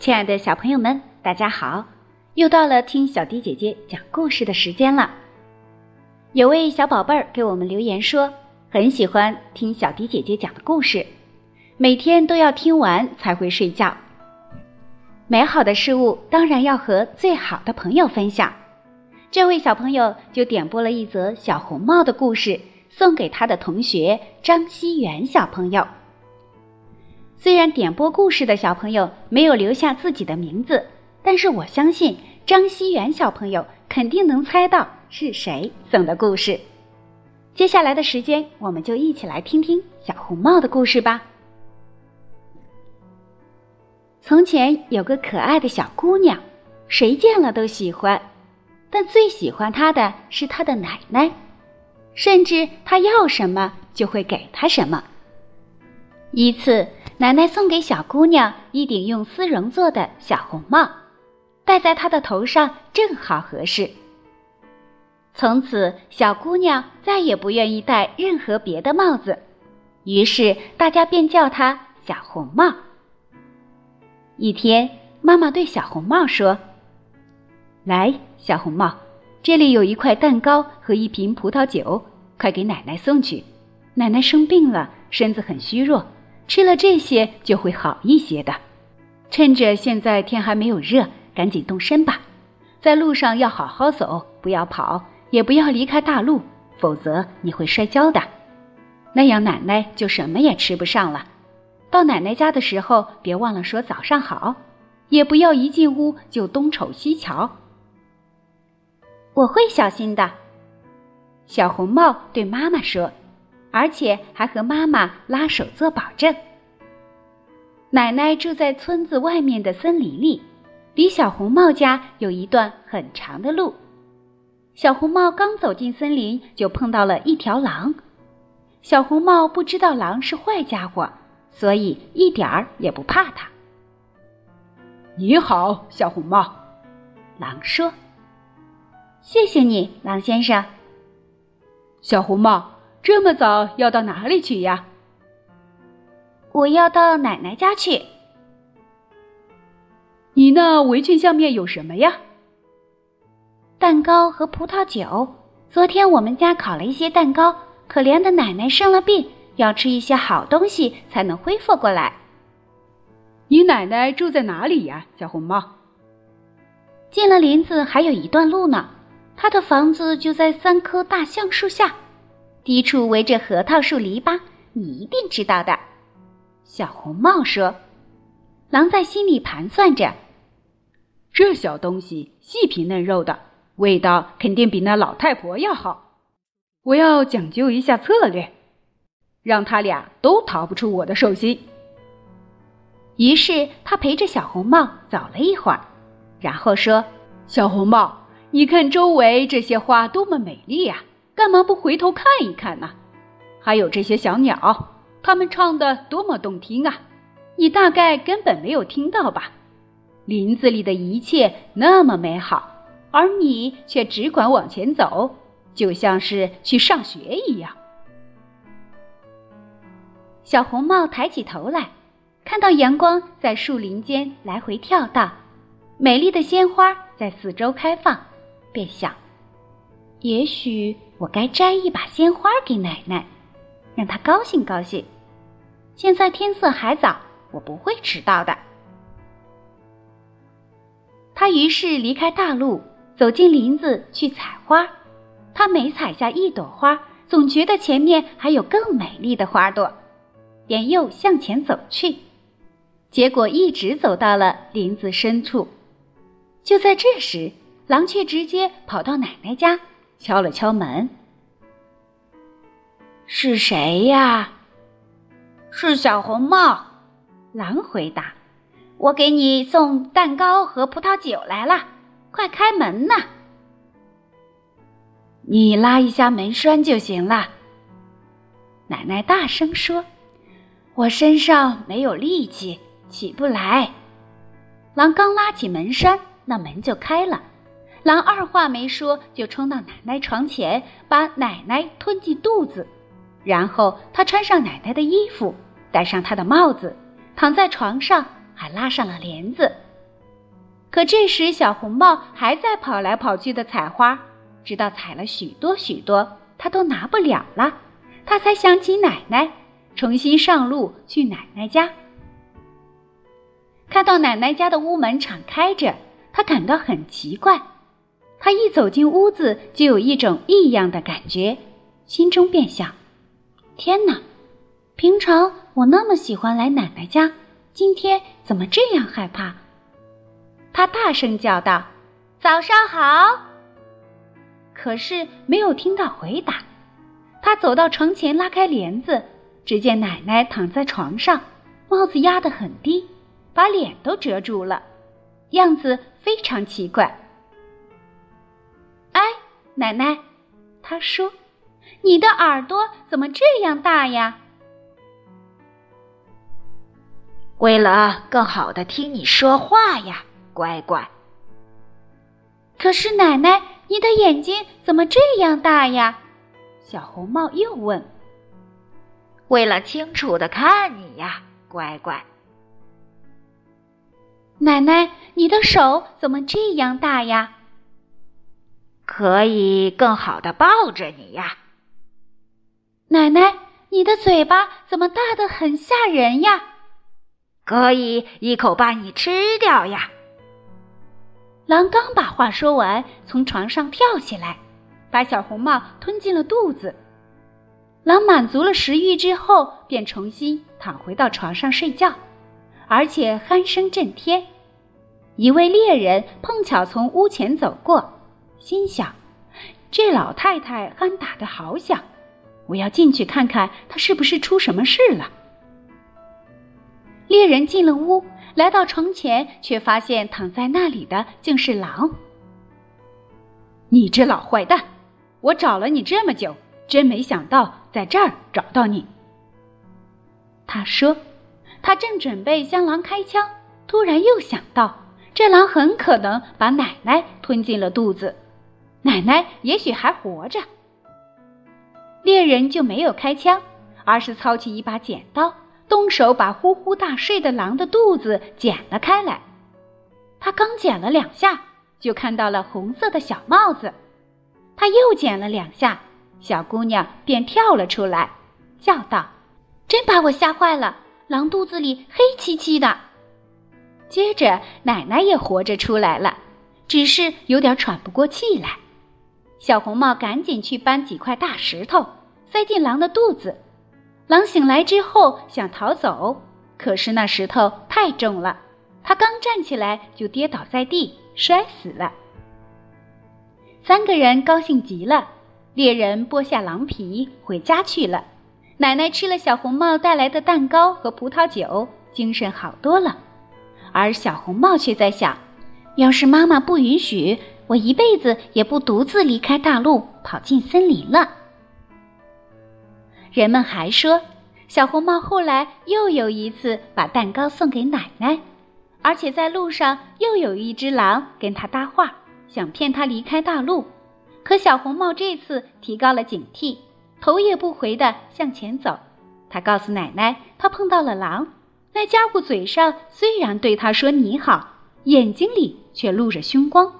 亲爱的小朋友们，大家好！又到了听小迪姐姐讲故事的时间了。有位小宝贝儿给我们留言说，很喜欢听小迪姐姐讲的故事，每天都要听完才会睡觉。美好的事物当然要和最好的朋友分享。这位小朋友就点播了一则小红帽的故事，送给他的同学张熙元小朋友。虽然点播故事的小朋友没有留下自己的名字，但是我相信张熙元小朋友肯定能猜到是谁送的故事。接下来的时间，我们就一起来听听小红帽的故事吧。从前有个可爱的小姑娘，谁见了都喜欢，但最喜欢她的是她的奶奶，甚至她要什么就会给她什么。一次。奶奶送给小姑娘一顶用丝绒做的小红帽，戴在她的头上正好合适。从此，小姑娘再也不愿意戴任何别的帽子，于是大家便叫她小红帽。一天，妈妈对小红帽说：“来，小红帽，这里有一块蛋糕和一瓶葡萄酒，快给奶奶送去。奶奶生病了，身子很虚弱。”吃了这些就会好一些的。趁着现在天还没有热，赶紧动身吧。在路上要好好走，不要跑，也不要离开大路，否则你会摔跤的。那样奶奶就什么也吃不上了。到奶奶家的时候，别忘了说早上好，也不要一进屋就东瞅西瞧。我会小心的。小红帽对妈妈说。而且还和妈妈拉手做保证。奶奶住在村子外面的森林里，离小红帽家有一段很长的路。小红帽刚走进森林，就碰到了一条狼。小红帽不知道狼是坏家伙，所以一点儿也不怕它。你好，小红帽，狼说：“谢谢你，狼先生。”小红帽。这么早要到哪里去呀？我要到奶奶家去。你那围裙下面有什么呀？蛋糕和葡萄酒。昨天我们家烤了一些蛋糕，可怜的奶奶生了病，要吃一些好东西才能恢复过来。你奶奶住在哪里呀，小红帽？进了林子还有一段路呢，她的房子就在三棵大橡树下。低处围着核桃树篱笆，你一定知道的。”小红帽说。狼在心里盘算着：“这小东西细皮嫩肉的，味道肯定比那老太婆要好。我要讲究一下策略，让他俩都逃不出我的手心。”于是他陪着小红帽走了一会儿，然后说：“小红帽，你看周围这些花多么美丽呀！”干嘛不回头看一看呢？还有这些小鸟，它们唱的多么动听啊！你大概根本没有听到吧？林子里的一切那么美好，而你却只管往前走，就像是去上学一样。小红帽抬起头来，看到阳光在树林间来回跳荡，美丽的鲜花在四周开放，便想：也许。我该摘一把鲜花给奶奶，让她高兴高兴。现在天色还早，我不会迟到的。他于是离开大路，走进林子去采花。他每采下一朵花，总觉得前面还有更美丽的花朵，便又向前走去。结果一直走到了林子深处。就在这时，狼却直接跑到奶奶家。敲了敲门，是谁呀？是小红帽。狼回答：“我给你送蛋糕和葡萄酒来了，快开门呐！”你拉一下门栓就行了。奶奶大声说：“我身上没有力气，起不来。”狼刚拉起门栓，那门就开了。狼二话没说，就冲到奶奶床前，把奶奶吞进肚子。然后他穿上奶奶的衣服，戴上她的帽子，躺在床上，还拉上了帘子，可这时小红帽还在跑来跑去的采花，直到采了许多许多，他都拿不了了，他才想起奶奶，重新上路去奶奶家。看到奶奶家的屋门敞开着，他感到很奇怪。他一走进屋子，就有一种异样的感觉，心中便想：天哪！平常我那么喜欢来奶奶家，今天怎么这样害怕？他大声叫道：“早上好！”可是没有听到回答。他走到床前，拉开帘子，只见奶奶躺在床上，帽子压得很低，把脸都遮住了，样子非常奇怪。哎，奶奶，他说：“你的耳朵怎么这样大呀？”为了更好的听你说话呀，乖乖。可是奶奶，你的眼睛怎么这样大呀？小红帽又问。为了清楚的看你呀，乖乖。奶奶，你的手怎么这样大呀？可以更好的抱着你呀。奶奶，你的嘴巴怎么大的很吓人呀？可以一口把你吃掉呀！狼刚把话说完，从床上跳起来，把小红帽吞进了肚子。狼满足了食欲之后，便重新躺回到床上睡觉，而且鼾声震天。一位猎人碰巧从屋前走过，心想：这老太太鼾打得好响，我要进去看看她是不是出什么事了。猎人进了屋，来到床前，却发现躺在那里的竟是狼。你这老坏蛋，我找了你这么久，真没想到在这儿找到你。他说：“他正准备向狼开枪，突然又想到，这狼很可能把奶奶吞进了肚子，奶奶也许还活着。”猎人就没有开枪，而是操起一把剪刀。动手把呼呼大睡的狼的肚子剪了开来，他刚剪了两下，就看到了红色的小帽子。他又剪了两下，小姑娘便跳了出来，叫道：“真把我吓坏了！狼肚子里黑漆漆的。”接着，奶奶也活着出来了，只是有点喘不过气来。小红帽赶紧去搬几块大石头，塞进狼的肚子。狼醒来之后想逃走，可是那石头太重了，他刚站起来就跌倒在地，摔死了。三个人高兴极了，猎人剥下狼皮回家去了。奶奶吃了小红帽带来的蛋糕和葡萄酒，精神好多了。而小红帽却在想：要是妈妈不允许，我一辈子也不独自离开大陆，跑进森林了。人们还说，小红帽后来又有一次把蛋糕送给奶奶，而且在路上又有一只狼跟他搭话，想骗他离开大陆。可小红帽这次提高了警惕，头也不回地向前走。他告诉奶奶，他碰到了狼，那家伙嘴上虽然对他说你好，眼睛里却露着凶光。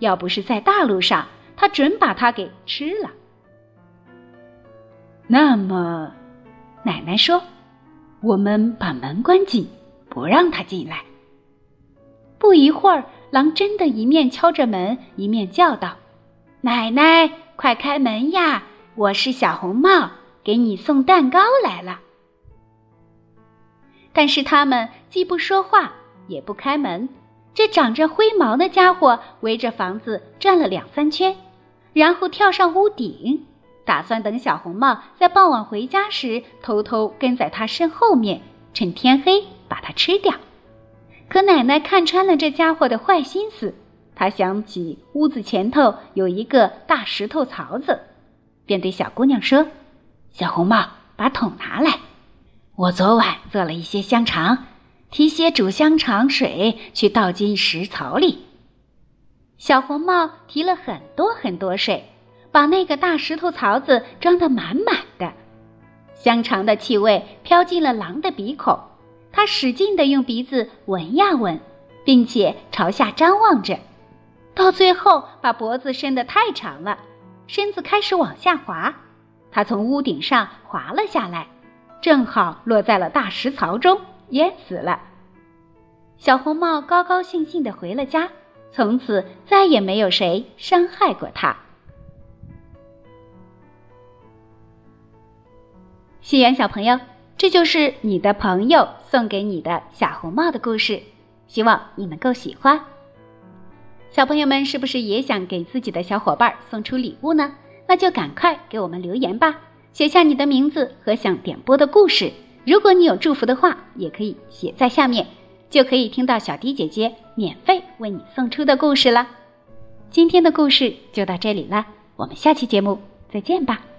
要不是在大路上，他准把他给吃了。那么，奶奶说：“我们把门关紧，不让他进来。”不一会儿，狼真的一面敲着门，一面叫道：“奶奶，快开门呀！我是小红帽，给你送蛋糕来了。”但是他们既不说话，也不开门。这长着灰毛的家伙围着房子转了两三圈，然后跳上屋顶。打算等小红帽在傍晚回家时，偷偷跟在他身后面，趁天黑把它吃掉。可奶奶看穿了这家伙的坏心思，她想起屋子前头有一个大石头槽子，便对小姑娘说：“小红帽，把桶拿来，我昨晚做了一些香肠，提些煮香肠水去倒进石槽里。”小红帽提了很多很多水。把那个大石头槽子装得满满的，香肠的气味飘进了狼的鼻孔，他使劲地用鼻子闻呀闻，并且朝下张望着，到最后把脖子伸得太长了，身子开始往下滑。它从屋顶上滑了下来，正好落在了大石槽中，淹死了。小红帽高高兴兴地回了家，从此再也没有谁伤害过他。西园小朋友，这就是你的朋友送给你的小红帽的故事，希望你能够喜欢。小朋友们是不是也想给自己的小伙伴送出礼物呢？那就赶快给我们留言吧，写下你的名字和想点播的故事。如果你有祝福的话，也可以写在下面。就可以听到小迪姐姐免费为你送出的故事了。今天的故事就到这里了，我们下期节目再见吧。